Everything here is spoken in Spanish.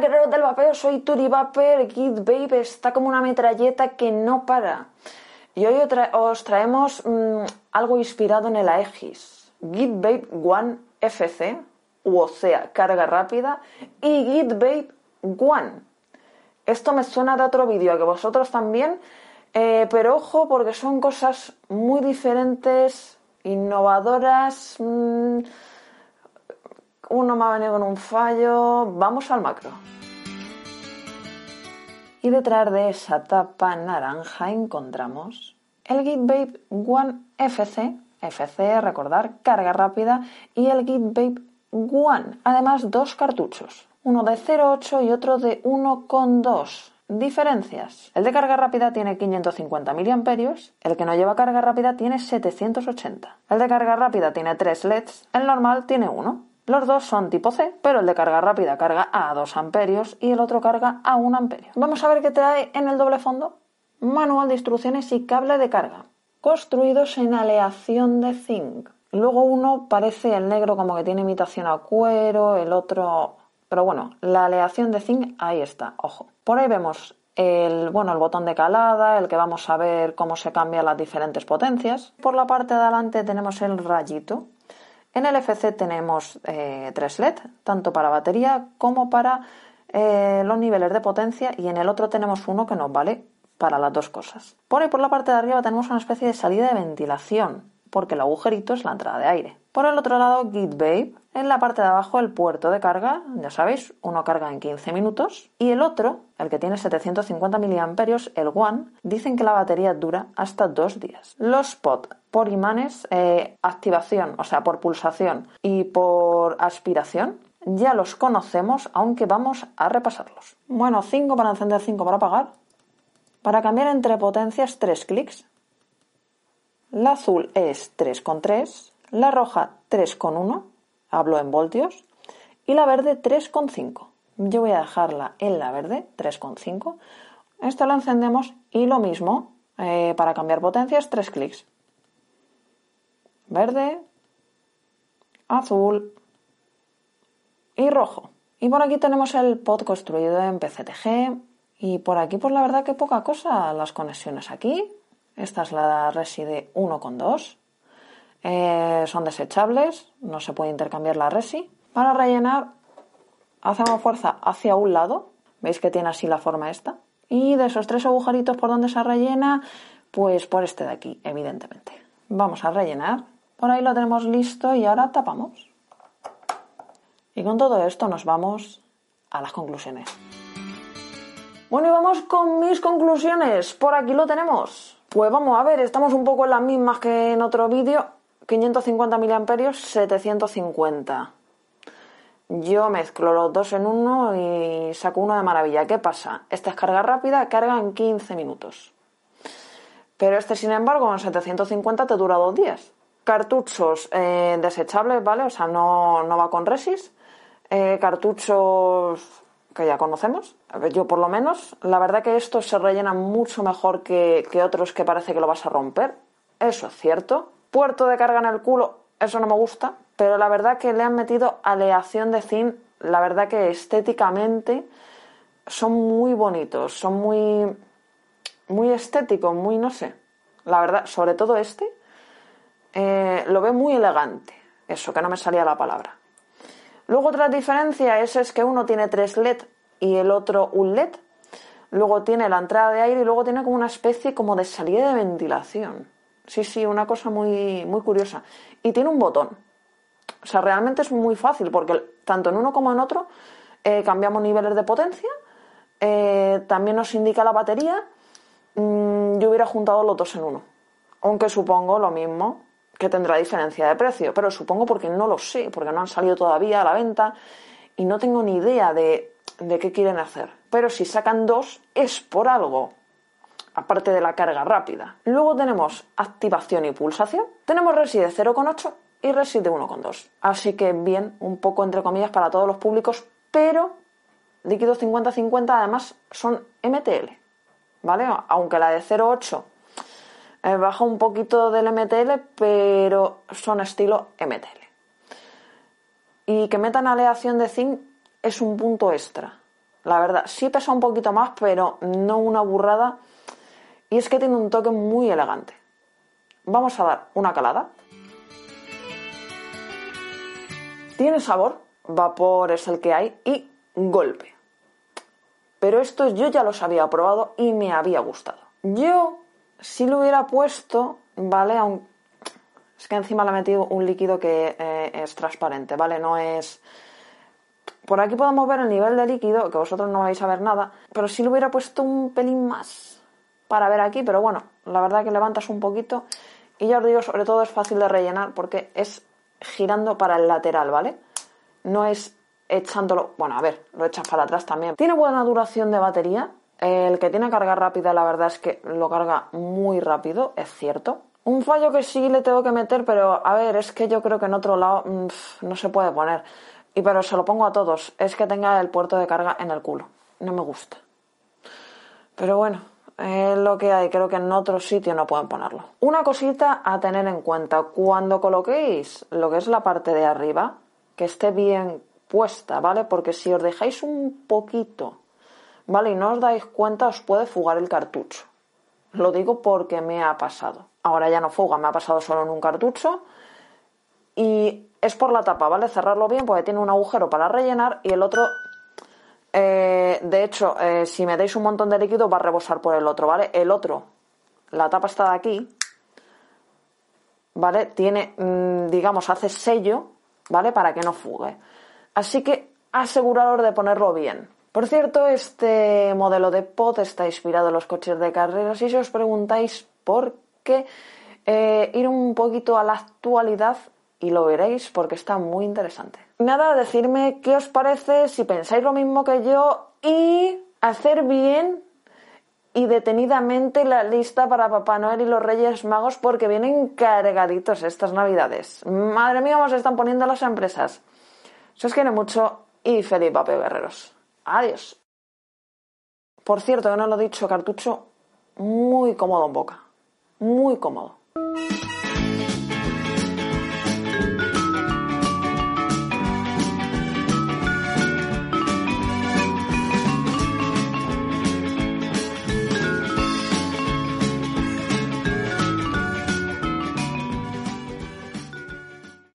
Guerreros del vapeo, soy Turi Vapor, Git Babe está como una metralleta que no para. Y hoy os traemos mm, algo inspirado en el Aegis. Git Babe One FC, o sea, carga rápida, y Git Babe One. Esto me suena de otro vídeo, a que vosotros también, eh, pero ojo porque son cosas muy diferentes, innovadoras. Mm, uno me ha venido con un fallo. Vamos al macro. Y detrás de esa tapa naranja encontramos el GitBabe One FC, FC, recordar, carga rápida, y el GitBabe One. Además, dos cartuchos, uno de 0,8 y otro de 1,2. Diferencias. El de carga rápida tiene 550 mAh, el que no lleva carga rápida tiene 780. El de carga rápida tiene 3 LEDs, el normal tiene 1. Los dos son tipo C, pero el de carga rápida carga a 2 amperios y el otro carga a 1 amperio. Vamos a ver qué trae en el doble fondo. Manual de instrucciones y cable de carga, construidos en aleación de zinc. Luego uno parece el negro como que tiene imitación a cuero, el otro... Pero bueno, la aleación de zinc ahí está, ojo. Por ahí vemos el, bueno, el botón de calada, el que vamos a ver cómo se cambian las diferentes potencias. Por la parte de adelante tenemos el rayito, en el FC tenemos eh, tres LED, tanto para batería como para eh, los niveles de potencia y en el otro tenemos uno que nos vale para las dos cosas. Por ahí por la parte de arriba tenemos una especie de salida de ventilación, porque el agujerito es la entrada de aire. Por el otro lado, GitBabe. En la parte de abajo el puerto de carga, ya sabéis, uno carga en 15 minutos y el otro, el que tiene 750 mAh, el One, dicen que la batería dura hasta dos días. Los POT por imanes, eh, activación, o sea, por pulsación y por aspiración, ya los conocemos, aunque vamos a repasarlos. Bueno, 5 para encender, 5 para apagar. Para cambiar entre potencias, 3 clics. La azul es 3,3 la roja 3,1, hablo en voltios, y la verde 3,5. Yo voy a dejarla en la verde 3,5. Esta la encendemos y lo mismo eh, para cambiar potencias, 3 clics. Verde, azul y rojo. Y por aquí tenemos el pod construido en PCTG. Y por aquí, pues la verdad que poca cosa. Las conexiones aquí. Esta es la Reside 1.2. Eh, son desechables, no se puede intercambiar la resi. Para rellenar, hacemos fuerza hacia un lado, veis que tiene así la forma esta. Y de esos tres agujeritos por donde se rellena, pues por este de aquí, evidentemente. Vamos a rellenar. Por ahí lo tenemos listo y ahora tapamos. Y con todo esto nos vamos a las conclusiones. Bueno, y vamos con mis conclusiones. Por aquí lo tenemos. Pues vamos a ver, estamos un poco en las mismas que en otro vídeo. 550 mAh, 750. Yo mezclo los dos en uno y saco uno de maravilla. ¿Qué pasa? Esta es carga rápida, carga en 15 minutos. Pero este, sin embargo, en 750 te dura dos días. Cartuchos eh, desechables, ¿vale? O sea, no, va con resis. Eh, cartuchos que ya conocemos. Yo por lo menos. La verdad que estos se rellenan mucho mejor que, que otros que parece que lo vas a romper. Eso es cierto puerto de carga en el culo, eso no me gusta, pero la verdad que le han metido aleación de zinc, la verdad que estéticamente son muy bonitos, son muy, muy estéticos, muy no sé. La verdad, sobre todo este, eh, lo veo muy elegante. Eso, que no me salía la palabra. Luego otra diferencia es, es que uno tiene tres LED y el otro un LED. Luego tiene la entrada de aire y luego tiene como una especie como de salida de ventilación. Sí, sí, una cosa muy, muy curiosa. Y tiene un botón. O sea, realmente es muy fácil porque tanto en uno como en otro eh, cambiamos niveles de potencia, eh, también nos indica la batería. Mm, yo hubiera juntado los dos en uno, aunque supongo lo mismo que tendrá diferencia de precio, pero supongo porque no lo sé, porque no han salido todavía a la venta y no tengo ni idea de, de qué quieren hacer. Pero si sacan dos es por algo, aparte de la carga rápida. Luego tenemos activación y pulsación. Tenemos Resi de 0,8 y Resi de 1,2. Así que bien, un poco entre comillas para todos los públicos, pero líquido 50-50 además son MTL, ¿vale? Aunque la de 0,8 eh, baja un poquito del MTL, pero son estilo MTL. Y que metan aleación de zinc es un punto extra. La verdad, sí pesa un poquito más, pero no una burrada. Y es que tiene un toque muy elegante. Vamos a dar una calada. Tiene sabor, vapor es el que hay y golpe. Pero esto yo ya los había probado y me había gustado. Yo, si lo hubiera puesto, ¿vale? Es que encima le he metido un líquido que eh, es transparente, ¿vale? No es... Por aquí podemos ver el nivel de líquido, que vosotros no vais a ver nada, pero si lo hubiera puesto un pelín más para ver aquí, pero bueno, la verdad que levantas un poquito y ya os digo, sobre todo es fácil de rellenar porque es girando para el lateral, ¿vale? No es echándolo, bueno, a ver, lo echas para atrás también. Tiene buena duración de batería. El que tiene carga rápida, la verdad es que lo carga muy rápido, es cierto. Un fallo que sí le tengo que meter, pero a ver, es que yo creo que en otro lado mm, no se puede poner. Y pero se lo pongo a todos, es que tenga el puerto de carga en el culo. No me gusta. Pero bueno, es lo que hay, creo que en otro sitio no pueden ponerlo. Una cosita a tener en cuenta, cuando coloquéis lo que es la parte de arriba, que esté bien puesta, ¿vale? Porque si os dejáis un poquito, ¿vale? Y no os dais cuenta, os puede fugar el cartucho. Lo digo porque me ha pasado. Ahora ya no fuga, me ha pasado solo en un cartucho. Y es por la tapa, ¿vale? Cerrarlo bien porque tiene un agujero para rellenar y el otro, eh, de hecho, eh, si metéis un montón de líquido va a rebosar por el otro, ¿vale? El otro, la tapa está de aquí, ¿vale? Tiene, mm, digamos, hace sello, ¿vale? Para que no fugue. Así que aseguraros de ponerlo bien. Por cierto, este modelo de pod está inspirado en los coches de carreras y si os preguntáis por qué, eh, ir un poquito a la actualidad y lo veréis porque está muy interesante. Nada, decirme qué os parece, si pensáis lo mismo que yo y hacer bien y detenidamente la lista para Papá Noel y los Reyes Magos porque vienen cargaditos estas navidades. Madre mía, cómo se están poniendo las empresas. Se os quiere mucho y feliz papel guerreros. Adiós. Por cierto, que no lo he dicho, cartucho muy cómodo en boca. Muy cómodo.